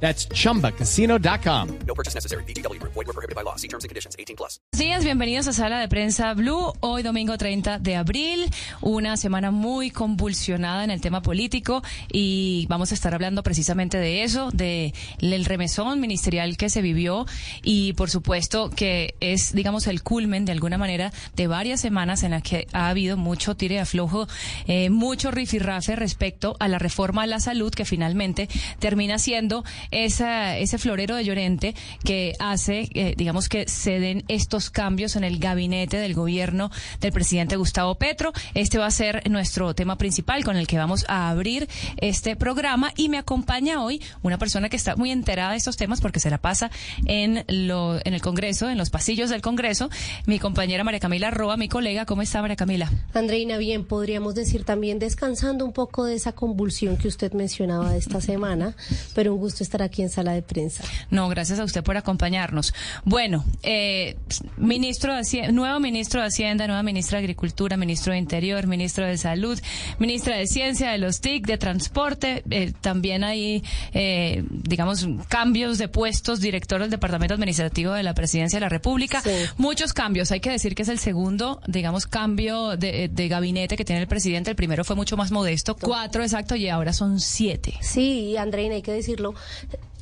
That's chumbacasino.com. No purchase necessary. BGW. Void were prohibited by law. See terms and conditions. 18 plus. Días, bienvenidos a Sala de Prensa Blue. Hoy domingo 30 de abril, una semana muy convulsionada en el tema político y vamos a estar hablando precisamente de eso, de el remesón ministerial que se vivió y por supuesto que es, digamos, el culmen de alguna manera de varias semanas en las que ha habido mucho tire de aflojo, eh, mucho rifirrafe respecto a la reforma a la salud que finalmente termina siendo esa, ese florero de Llorente que hace, eh, digamos, que se den estos cambios en el gabinete del gobierno del presidente Gustavo Petro. Este va a ser nuestro tema principal con el que vamos a abrir este programa y me acompaña hoy una persona que está muy enterada de estos temas porque se la pasa en, lo, en el Congreso, en los pasillos del Congreso, mi compañera María Camila Roa, mi colega. ¿Cómo está María Camila? Andreina, bien, podríamos decir también descansando un poco de esa convulsión que usted mencionaba de esta semana, pero un gusto estar aquí en sala de prensa. No, gracias a usted por acompañarnos. Bueno, eh, ministro de Hacienda, nuevo ministro de Hacienda, nueva ministra de Agricultura, ministro de Interior, ministro de Salud, ministra de Ciencia, de los TIC, de Transporte, eh, también hay, eh, digamos, cambios de puestos, director del Departamento Administrativo de la Presidencia de la República, Sí. muchos cambios. Hay que decir que es el segundo, digamos, cambio de, de gabinete que tiene el presidente. El primero fue mucho más modesto, cuatro exacto, y ahora son siete. Sí, Andreina, hay que decirlo,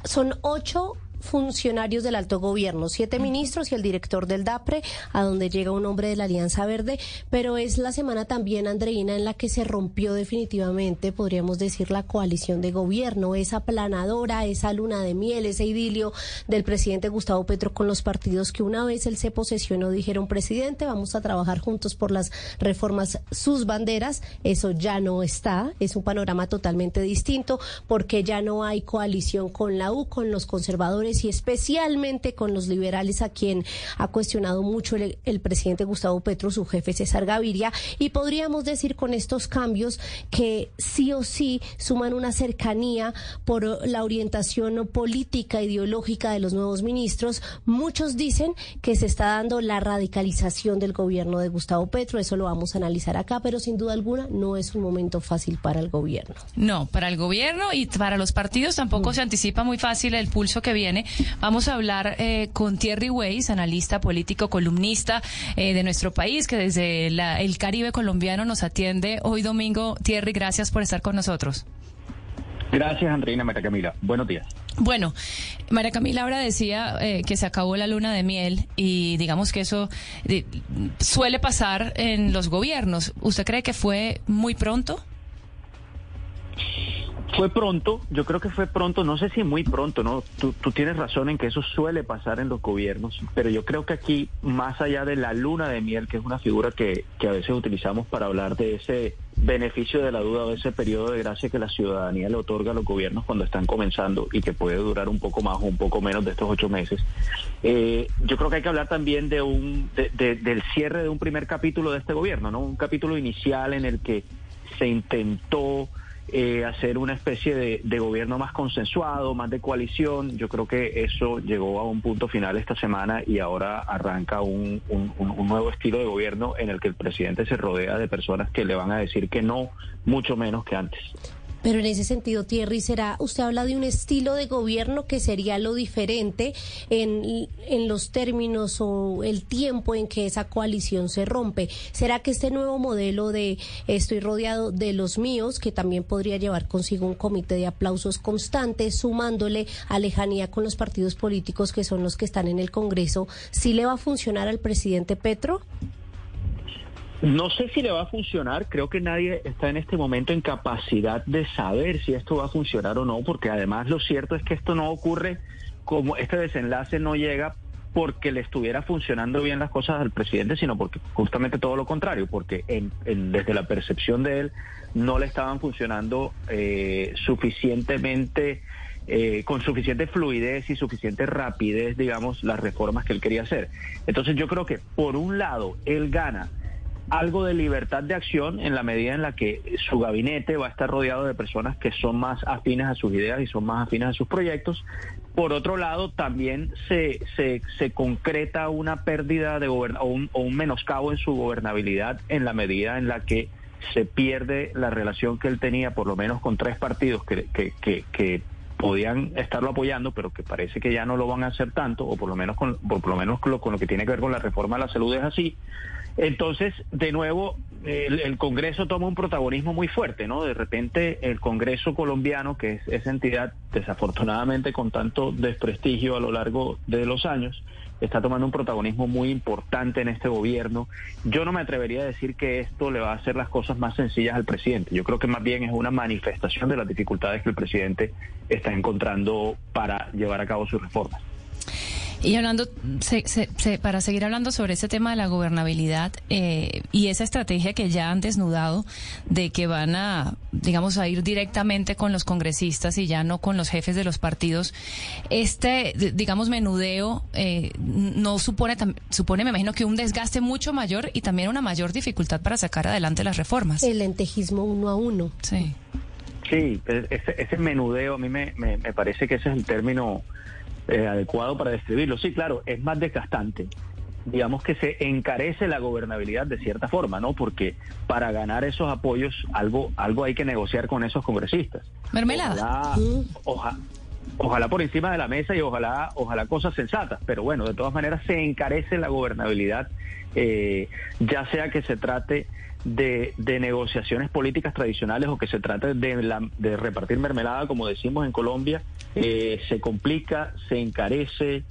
son ocho funcionarios del alto gobierno, siete ministros y el director del DAPRE, a donde llega un hombre de la Alianza Verde, pero es la semana también, Andreina, en la que se rompió definitivamente, podríamos decir, la coalición de gobierno, esa planadora, esa luna de miel, ese idilio del presidente Gustavo Petro con los partidos que una vez él se posesionó dijeron, presidente, vamos a trabajar juntos por las reformas, sus banderas, eso ya no está, es un panorama totalmente distinto, porque ya no hay coalición con la U, con los conservadores y especialmente con los liberales a quien ha cuestionado mucho el, el presidente Gustavo Petro, su jefe César Gaviria, y podríamos decir con estos cambios que sí o sí suman una cercanía por la orientación política, ideológica de los nuevos ministros. Muchos dicen que se está dando la radicalización del gobierno de Gustavo Petro, eso lo vamos a analizar acá, pero sin duda alguna no es un momento fácil para el gobierno. No, para el gobierno y para los partidos tampoco se anticipa muy fácil el pulso que viene. Vamos a hablar eh, con Thierry Weiss, analista político, columnista eh, de nuestro país, que desde la- el Caribe colombiano nos atiende hoy domingo. Thierry, gracias por estar con nosotros. Gracias, Andreina María Camila. Buenos días. Bueno, María Camila ahora decía eh, que se acabó la luna de miel y digamos que eso eh, suele pasar en los gobiernos. ¿Usted cree que fue muy pronto? Fue pronto, yo creo que fue pronto, no sé si muy pronto, ¿no? Tú, tú tienes razón en que eso suele pasar en los gobiernos, pero yo creo que aquí, más allá de la luna de miel, que es una figura que, que a veces utilizamos para hablar de ese beneficio de la duda o ese periodo de gracia que la ciudadanía le otorga a los gobiernos cuando están comenzando y que puede durar un poco más o un poco menos de estos ocho meses, eh, yo creo que hay que hablar también de un, de- de- del cierre de un primer capítulo de este gobierno, ¿no? Un capítulo inicial en el que se intentó eh, hacer una especie de, gobierno más consensuado, más de coalición. Yo creo que eso llegó a un punto final esta semana y ahora arranca un nuevo estilo de gobierno en el que el presidente se rodea de personas que le van a decir que no, mucho menos que antes. Pero en ese sentido, Thierry, será, usted habla de un estilo de gobierno que sería lo diferente en, en los términos o el tiempo en que esa coalición se rompe. ¿Será que este nuevo modelo de estoy rodeado de los míos, que también podría llevar consigo un comité de aplausos constantes, sumándole a lejanía con los partidos políticos que son los que están en el Congreso, sí le va a funcionar al presidente Petro? No sé si le va a funcionar, creo que nadie está en este momento en capacidad de saber si esto va a funcionar o no, porque además lo cierto es que esto no ocurre como este desenlace no llega porque le estuviera funcionando bien las cosas al presidente, sino porque justamente todo lo contrario, porque en- en- desde la percepción de él no le estaban funcionando eh, suficientemente eh, con suficiente fluidez y suficiente rapidez, digamos, las reformas que él quería hacer. Entonces yo creo que, por un lado, él gana algo de libertad de acción en la medida en la que su gabinete va a estar rodeado de personas que son más afines a sus ideas y son más afines a sus proyectos. Por otro lado, también se, se, se concreta una pérdida de o un, o un menoscabo en su gobernabilidad en la medida en la que se pierde la relación que él tenía, por lo menos con tres partidos que, que, que, que podían estarlo apoyando, pero que parece que ya no lo van a hacer tanto, o por lo menos con, por, lo menos con lo, con lo que tiene que ver con la reforma de la salud es así. Entonces, de nuevo, el, Congreso toma un protagonismo muy fuerte, ¿no? De repente, el Congreso colombiano, que es esa entidad desafortunadamente con tanto desprestigio a lo largo de los años, está tomando un protagonismo muy importante en este gobierno. Yo no me atrevería a decir que esto le va a hacer las cosas más sencillas al presidente. Yo creo que más bien es una manifestación de las dificultades que el presidente está encontrando para llevar a cabo sus reformas. Y hablando, se, se, se, para seguir hablando sobre ese tema de la gobernabilidad eh, y esa estrategia que ya han desnudado de que van a, digamos, a ir directamente con los congresistas y ya no con los jefes de los partidos, este, digamos, menudeo eh, no supone, supone, me imagino que un desgaste mucho mayor y también una mayor dificultad para sacar adelante las reformas. El lentejismo uno a uno. Sí. Sí, ese, ese menudeo a mí me, me, me parece que ese es el término eh, adecuado para describirlo. Sí, claro, es más desgastante. Digamos que se encarece la gobernabilidad de cierta forma, ¿no? Porque para ganar esos apoyos algo algo hay que negociar con esos congresistas. Mermelada. Ojalá, oja, ojalá por encima de la mesa y ojalá ojalá cosas sensatas, pero bueno, de todas maneras se encarece la gobernabilidad, eh, ya sea que se trate de, de, negociaciones políticas tradicionales o que se trate de, la, de repartir mermelada, como decimos en Colombia, eh, se complica, se encarece,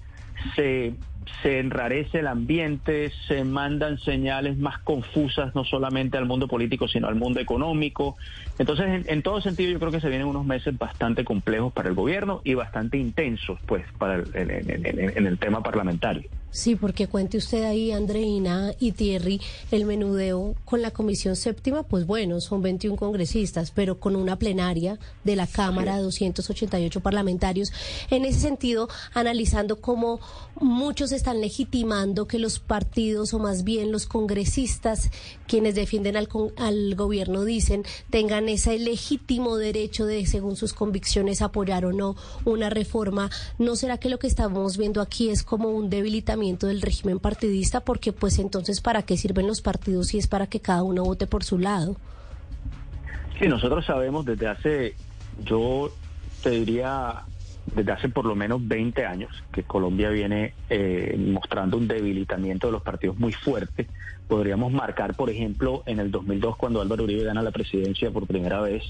se, enrarece el ambiente, se mandan señales más confusas no solamente al mundo político, sino al mundo económico. Entonces, en, en todo sentido, yo creo que se vienen unos meses bastante complejos para el gobierno y bastante intensos, pues, para el, en el tema parlamentario. Sí, porque cuente usted ahí, Andreina y Thierry, el menudeo con la Comisión Séptima, pues bueno, son 21 congresistas, pero con una plenaria de la Cámara, 288 parlamentarios. En ese sentido, analizando cómo muchos están legitimando que los partidos, o más bien los congresistas, quienes defienden al, al gobierno, dicen, tengan ese legítimo derecho de, según sus convicciones, apoyar o no una reforma. ¿No será que lo que estamos viendo aquí es como un debilitamiento? Del régimen partidista, porque pues entonces ¿para qué sirven los partidos si es para que cada uno vote por su lado? Sí, nosotros sabemos desde hace, yo te diría, desde hace por lo menos 20 años que Colombia viene eh, mostrando un debilitamiento de los partidos muy fuerte. Podríamos marcar, por ejemplo, en el 2002 cuando Álvaro Uribe gana la presidencia por primera vez,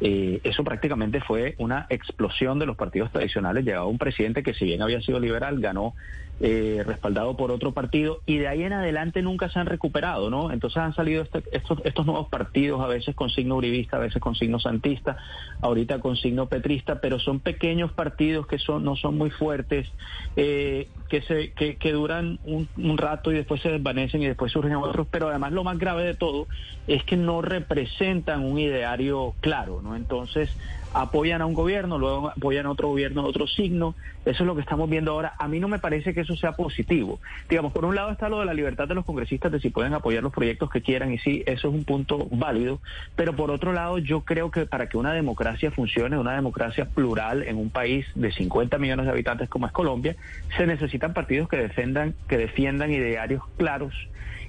eh, eso prácticamente fue una explosión de los partidos tradicionales. Llegaba un presidente que si bien había sido liberal, ganó eh, respaldado por otro partido y de ahí en adelante nunca se han recuperado, ¿no? Entonces han salido este, estos, estos nuevos partidos, a veces con signo uribista, a veces con signo santista, ahorita con signo petrista, pero son pequeños partidos que son no son muy fuertes, eh, que, se, que, que duran un, un rato y después se desvanecen y después surgen otros, pero además lo más grave de todo es que no representan un ideario claro, ¿no? Entonces apoyan a un gobierno, luego apoyan a otro gobierno otro signo. Eso es lo que estamos viendo ahora. A mí no me parece que eso sea positivo. Digamos, por un lado está lo de la libertad de los congresistas de si pueden apoyar los proyectos que quieran y sí, eso es un punto válido. Pero por otro lado, yo creo que para que una democracia funcione, una democracia plural en un país de 50 millones de habitantes como es Colombia, se necesitan partidos que defendan, que defiendan idearios claros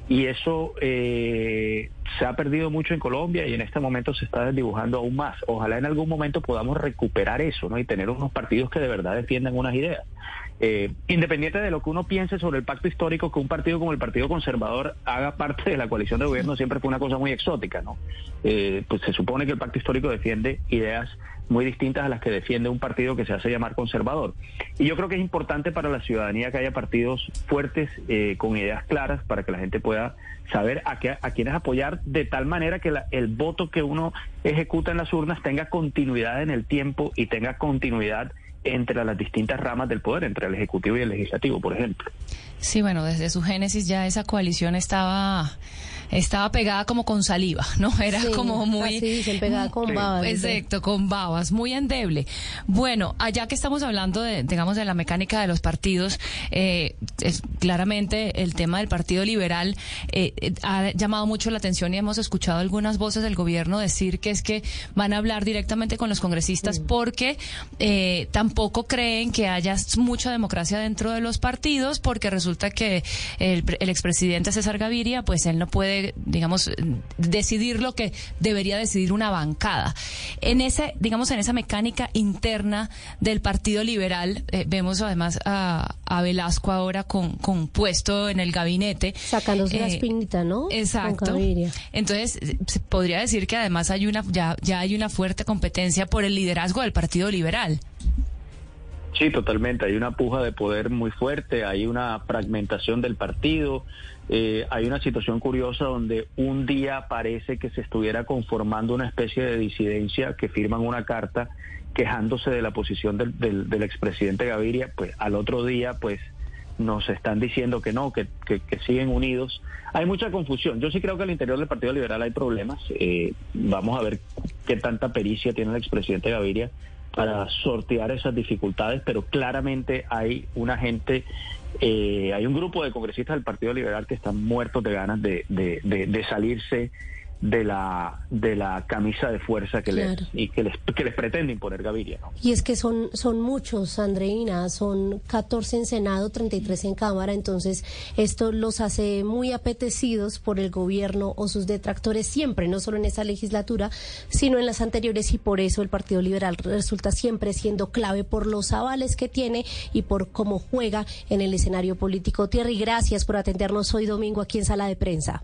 y eso eh, se ha perdido mucho en Colombia y en este momento se está desdibujando aún más. Ojalá en algún momento podamos recuperar eso, ¿no? Y tener unos partidos que de verdad defiendan unas ideas. Eh, independiente de lo que uno piense sobre el pacto histórico, que un partido como el Partido Conservador haga parte de la coalición de gobierno siempre fue una cosa muy exótica, ¿no? Eh, pues se supone que el pacto histórico defiende ideas muy distintas a las que defiende un partido que se hace llamar conservador. Y yo creo que es importante para la ciudadanía que haya partidos fuertes, eh, con ideas claras, para que la gente pueda saber a, qué, a quiénes apoyar, de tal manera que la, el voto que uno ejecuta en las urnas tenga continuidad en el tiempo y tenga continuidad entre las distintas ramas del poder, entre el Ejecutivo y el Legislativo, por ejemplo. Sí, bueno, desde su génesis ya esa coalición estaba estaba pegada como con saliva, ¿no? Era Sí, como muy... así dicen, pegada con babas, Exacto, con babas, muy endeble. Bueno, allá que estamos hablando de, digamos, de la mecánica de los partidos, eh, es, claramente el tema del Partido Liberal eh, eh, ha llamado mucho la atención y hemos escuchado algunas voces del gobierno decir que es que van a hablar directamente con los congresistas porque eh, tampoco creen que haya mucha democracia dentro de los partidos porque resulta que el, el expresidente César Gaviria, pues él no puede, digamos, decidir lo que debería decidir una bancada. En ese, digamos, en esa mecánica interna del Partido Liberal, eh, vemos además a, a Velasco ahora con, con puesto en el gabinete. Sacándose la Eh, espinita, ¿no? Exacto. Entonces, se podría decir que además hay una ya, ya hay una fuerte competencia por el liderazgo del Partido Liberal. Sí, totalmente. Hay una puja de poder muy fuerte, hay una fragmentación del partido, eh, hay una situación curiosa donde un día parece que se estuviera conformando una especie de disidencia que firman una carta quejándose de la posición del, del, del expresidente Gaviria, pues al otro día pues nos están diciendo que no, que, que, que siguen unidos. Hay mucha confusión. Yo sí creo que al interior del Partido Liberal hay problemas. Eh, vamos a ver qué tanta pericia tiene el expresidente Gaviria para sortear esas dificultades, pero claramente hay una gente, eh, hay un grupo de congresistas del Partido Liberal que están muertos de ganas de, de, de, de salirse de la de la camisa de fuerza que Claro. les y que les que les pretende imponer Gaviria, ¿no? Y es que son, son muchos, Andreina, son 14 en Senado, 33 en Cámara, entonces esto los hace muy apetecidos por el gobierno o sus detractores siempre, no solo en esta legislatura, sino en las anteriores y por eso el Partido Liberal resulta siempre siendo clave por los avales que tiene y por cómo juega en el escenario político. Thierry, gracias por atendernos hoy domingo aquí en Sala de Prensa.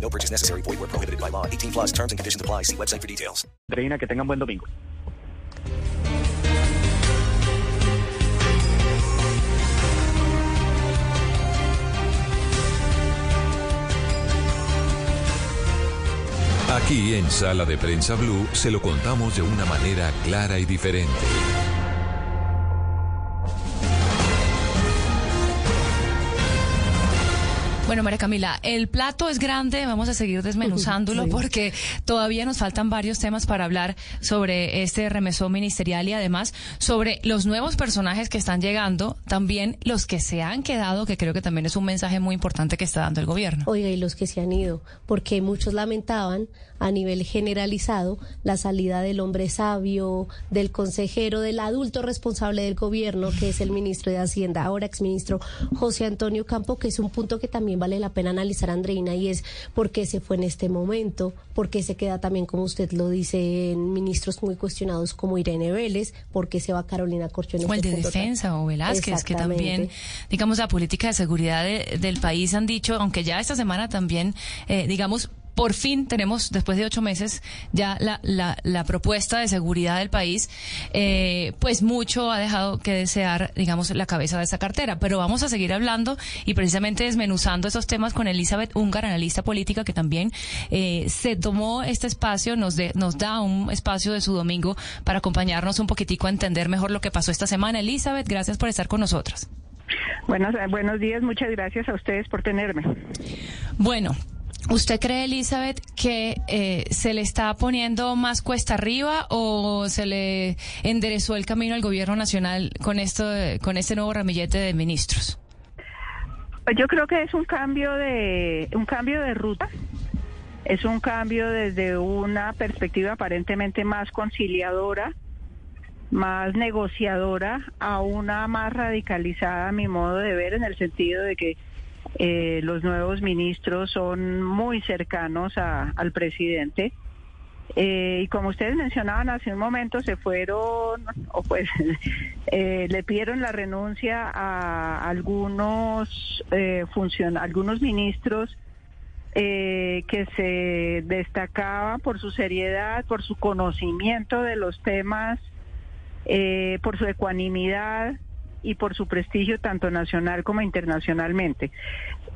No purchase necessary. Void where prohibited by law. 18 plus terms and conditions apply. See website for details. Reina, que tengan buen domingo. Aquí en Sala de Prensa Blue se lo contamos de una manera clara y diferente. Bueno, María Camila, el plato es grande, vamos a seguir desmenuzándolo Sí. porque todavía nos faltan varios temas para hablar sobre este remesón ministerial y además sobre los nuevos personajes que están llegando, también los que se han quedado, que creo que también es un mensaje muy importante que está dando el gobierno. Oiga, y los que se han ido, porque muchos lamentaban a nivel generalizado la salida del hombre sabio, del consejero, del adulto responsable del gobierno, que es el ministro de Hacienda, ahora exministro José Antonio Campo, que es un punto que también vale la pena analizar, Andreina, y es por qué se fue en este momento, por qué se queda también, como usted lo dice, en ministros muy cuestionados como Irene Vélez, por qué se va Carolina Corcho en o el este de punto defensa o Velázquez, que también, digamos, la política de seguridad de- del país han dicho, aunque ya esta semana también, eh, digamos, por fin tenemos, después de ocho meses, ya la, la, la propuesta de seguridad del país, eh, pues mucho ha dejado que desear, digamos, la cabeza de esa cartera. Pero vamos a seguir hablando y precisamente desmenuzando esos temas con Elizabeth Ungar, analista política, que también eh, se tomó este espacio, nos, de, nos da un espacio de su domingo para acompañarnos un poquitico a entender mejor lo que pasó esta semana. Elizabeth, gracias por estar con nosotros. Buenos, buenos días, muchas gracias a ustedes por tenerme. Bueno, ¿usted cree, Elizabeth, que eh, se le está poniendo más cuesta arriba o se le enderezó el camino al gobierno nacional con esto, con este nuevo ramillete de ministros? Pues Yo creo que es un cambio de un cambio de ruta. Es un cambio desde una perspectiva aparentemente más conciliadora, más negociadora, a una más radicalizada, a mi modo de ver, en el sentido de que eh, los nuevos ministros son muy cercanos al presidente. Eh, y como ustedes mencionaban hace un momento, se fueron, o pues eh, le pidieron la renuncia a algunos eh, funcion- algunos ministros que se destacaba por su seriedad, por su conocimiento de los temas, por su ecuanimidad y por su prestigio tanto nacional como internacionalmente.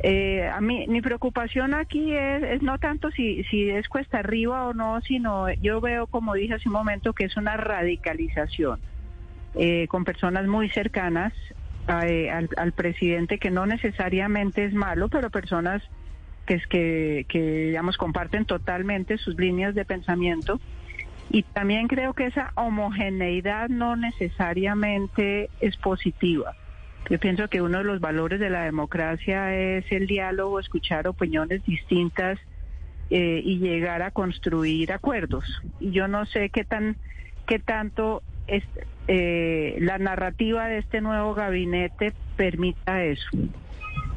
Eh, a mí mi preocupación aquí es, es, no tanto si, si es cuesta arriba o no, sino yo veo, como dije hace un momento, que es una radicalización eh, con personas muy cercanas a, eh, al, al, presidente, que no necesariamente es malo, pero personas que, es que, que digamos, comparten totalmente sus líneas de pensamiento. Y también creo que esa homogeneidad no necesariamente es positiva. Yo pienso que uno de los valores de la democracia es el diálogo, escuchar opiniones distintas eh, y llegar a construir acuerdos. Y yo no sé qué tan qué tanto es, eh, la narrativa de este nuevo gabinete permita eso.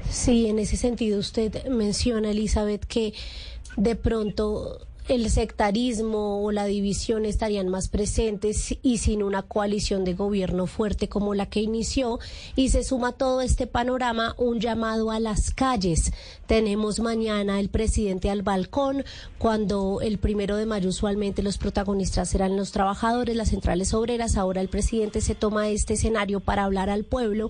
Sí, en ese sentido usted menciona, Elizabeth, que de pronto el sectarismo o la división estarían más presentes y sin una coalición de gobierno fuerte como la que inició y se suma todo este panorama un llamado a las calles. Tenemos mañana el presidente al balcón cuando el primero de mayo usualmente los protagonistas serán los trabajadores, las centrales obreras. Ahora el presidente se toma este escenario para hablar al pueblo.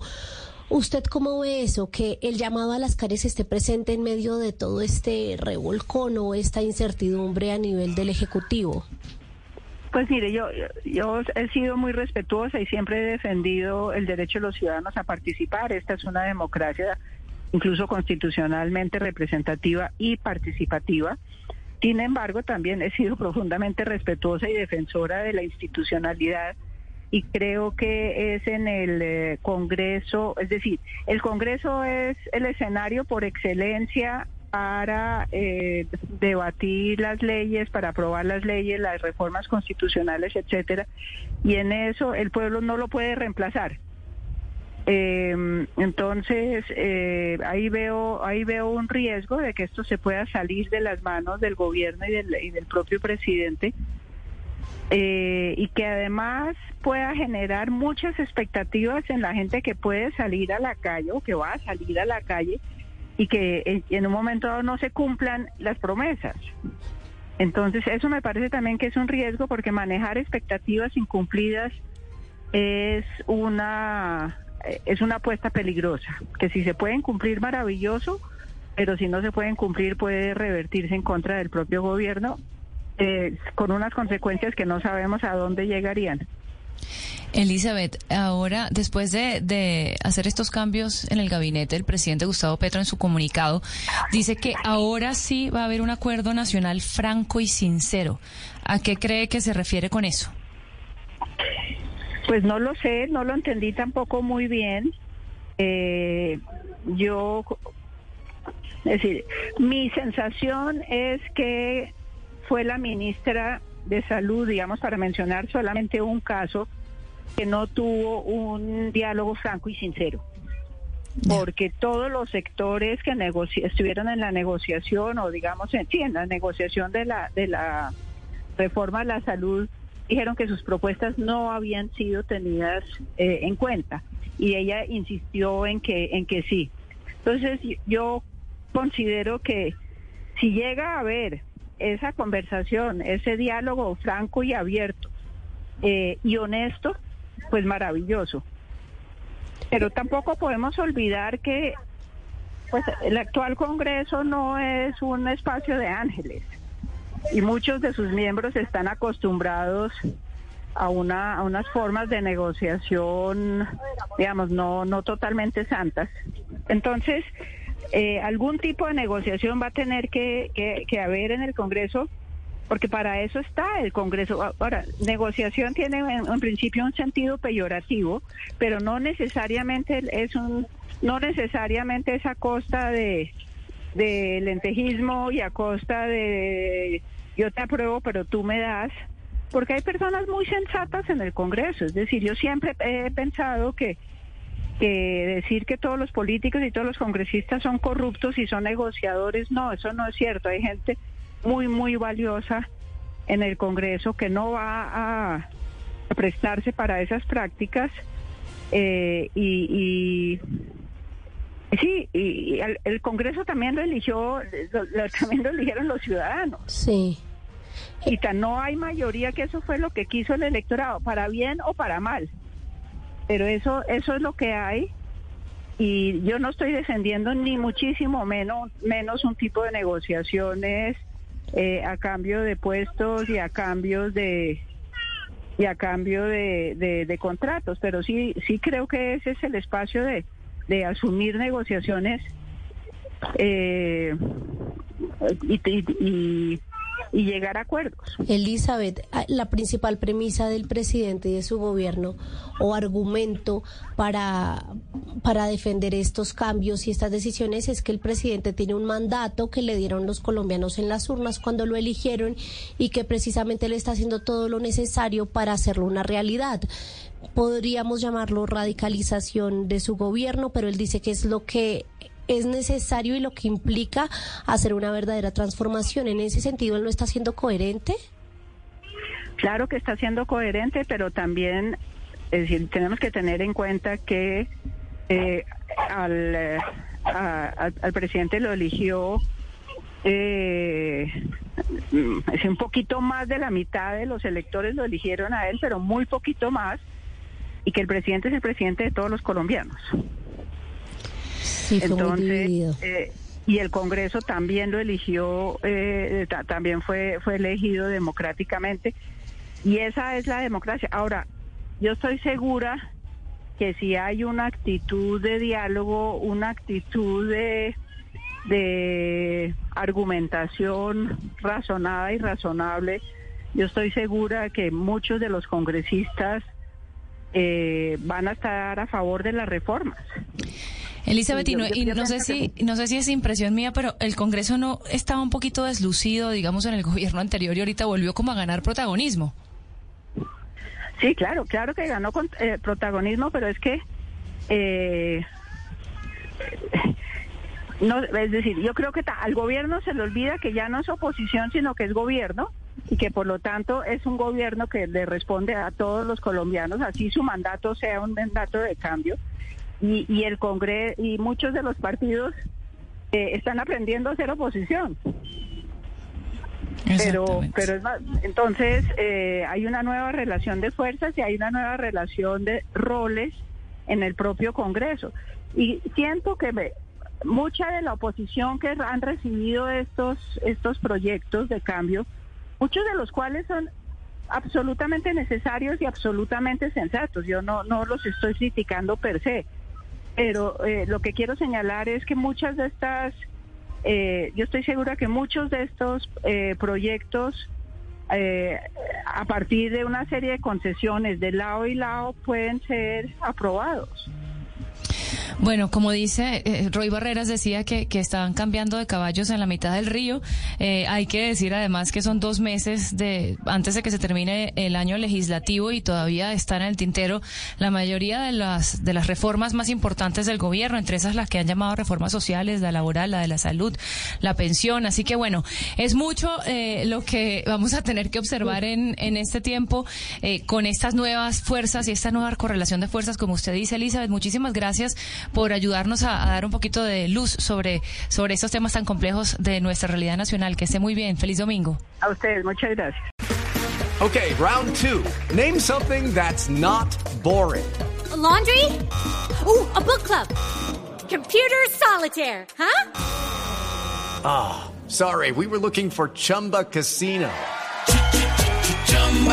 ¿Usted cómo ve eso? Que el llamado a las calles esté presente en medio de todo este revolcón o esta incertidumbre a nivel del Ejecutivo. Pues mire, yo, yo he sido muy respetuosa y siempre he defendido el derecho de los ciudadanos a participar. Esta es una democracia incluso constitucionalmente representativa y participativa. Sin embargo, también he sido profundamente respetuosa y defensora de la institucionalidad y creo que es en el eh, Congreso, es decir, el Congreso es el escenario por excelencia para eh, debatir las leyes, para aprobar las leyes, las reformas constitucionales, etcétera, y en eso el pueblo no lo puede reemplazar. Eh, entonces eh, ahí veo ahí veo un riesgo de que esto se pueda salir de las manos del gobierno y del, y del propio presidente eh, y que además pueda generar muchas expectativas en la gente que puede salir a la calle o que va a salir a la calle y que en un momento dado no se cumplan las promesas. Entonces eso me parece también que es un riesgo porque manejar expectativas incumplidas es una es una apuesta peligrosa, que si se pueden cumplir maravilloso, pero si no se pueden cumplir puede revertirse en contra del propio gobierno eh, con unas consecuencias que no sabemos a dónde llegarían. Elizabeth, ahora, después de, de, hacer estos cambios en el gabinete, el presidente Gustavo Petro en su comunicado dice que ahora sí va a haber un acuerdo nacional franco y sincero. ¿A qué cree que se refiere con eso? Pues no lo sé, no lo entendí tampoco muy bien. Eh, yo, es decir, mi sensación es que fue la ministra de Salud, digamos, para mencionar solamente un caso, que no tuvo un diálogo franco y sincero. Porque todos los sectores que estuvieron en la negociación, o digamos, en, sí, en la negociación de la, de la reforma a la salud, dijeron que sus propuestas no habían sido tenidas eh, en cuenta. Y ella insistió en que, en que sí. Entonces, yo considero que si llega a haber esa conversación, ese diálogo franco y abierto eh, y honesto, pues maravilloso. Pero tampoco podemos olvidar que pues el actual Congreso no es un espacio de ángeles y muchos de sus miembros están acostumbrados a una a unas formas de negociación digamos no no totalmente santas entonces eh, algún tipo de negociación va a tener que, que, haber en el Congreso, porque para eso está el Congreso. Ahora, negociación tiene en, principio un sentido peyorativo, pero no necesariamente es un, no necesariamente es a costa de, de lentejismo y a costa de yo te apruebo, pero tú me das porque hay personas muy sensatas en el Congreso. Es decir, yo siempre he pensado que que decir que todos los políticos y todos los congresistas son corruptos y son negociadores, no, eso no es cierto. Hay gente muy, muy valiosa en el Congreso que no va a, prestarse para esas prácticas eh, y, Sí, y, el, el, Congreso también lo eligió, lo, lo, también lo eligieron los ciudadanos. Sí. Y tan no hay mayoría que eso fue lo que quiso el electorado, para bien o para mal. Pero eso, eso es lo que hay. Y yo no estoy defendiendo ni muchísimo menos, menos un tipo de negociaciones eh, a cambio de puestos y a cambios de y a cambio de, de, contratos, pero sí sí creo que ese es el espacio de, de asumir negociaciones eh, y, y, llegar a acuerdos. Elizabeth, la principal premisa del presidente y de su gobierno o argumento para, para defender estos cambios y estas decisiones es que el presidente tiene un mandato que le dieron los colombianos en las urnas cuando lo eligieron y que precisamente le está haciendo todo lo necesario para hacerlo una realidad podríamos llamarlo radicalización de su gobierno, pero él dice que es lo que es necesario y lo que implica hacer una verdadera transformación. En ese sentido, ¿él no está siendo coherente? Claro que está siendo coherente, pero también tenemos que tener en cuenta que eh, al, a, al, presidente lo eligió eh, es un poquito más de la mitad de los electores lo eligieron a él, pero muy poquito más, y que el presidente es el presidente de todos los colombianos. Sí, Entonces, eh, y el Congreso también lo eligió, eh, también fue, fue elegido democráticamente. Y esa es la democracia. Ahora, yo estoy segura que si hay una actitud de diálogo, una actitud de, de argumentación razonada y razonable, yo estoy segura que muchos de los congresistas eh, van a estar a favor de las reformas. Elizabeth, y, no, sé si no sé si es impresión mía, pero el Congreso no estaba un poquito deslucido, digamos, en el gobierno anterior y ahorita volvió como a ganar protagonismo. Sí, claro, claro que ganó con, eh, protagonismo, pero es que eh, no, es decir, yo creo que al gobierno se le olvida que ya no es oposición, sino que es gobierno y que por lo tanto es un gobierno que le responde a todos los colombianos, así su mandato sea un mandato de cambio y, y el Congreso y muchos de los partidos eh, están aprendiendo a ser oposición. Pero, pero es más, entonces eh, hay una nueva relación de fuerzas y hay una nueva relación de roles en el propio Congreso. Y siento que me, mucha de la oposición que han recibido estos, estos proyectos de cambio, muchos de los cuales son absolutamente necesarios y absolutamente sensatos. Yo no, no los estoy criticando per se, pero eh, lo que quiero señalar es que muchas de estas, eh, yo estoy segura que muchos de estos eh, proyectos, a partir de una serie de concesiones de lado y lado, pueden ser aprobados. Bueno, como dice eh, Roy Barreras decía que, que, estaban cambiando de caballos en la mitad del río. Eh, hay que decir además que son dos meses de antes de que se termine el año legislativo y todavía están en el tintero la mayoría de las de las reformas más importantes del gobierno, entre esas las que han llamado reformas sociales, la laboral, la de la salud, la pensión. Así que bueno, es mucho eh, lo que vamos a tener que observar en, en este tiempo eh, con estas nuevas fuerzas y esta nueva correlación de fuerzas, como usted dice, Elizabeth. Muchísimas gracias por ayudarnos a, a, dar un poquito de luz sobre, sobre estos temas tan complejos de nuestra realidad nacional. Que esté muy bien. Feliz domingo. A ustedes, muchas gracias. Okay, round two. Name something that's not boring. A laundry? Ooh, a book club. Computer solitaire, huh? Ah, oh, sorry. We were looking for Chumba Casino.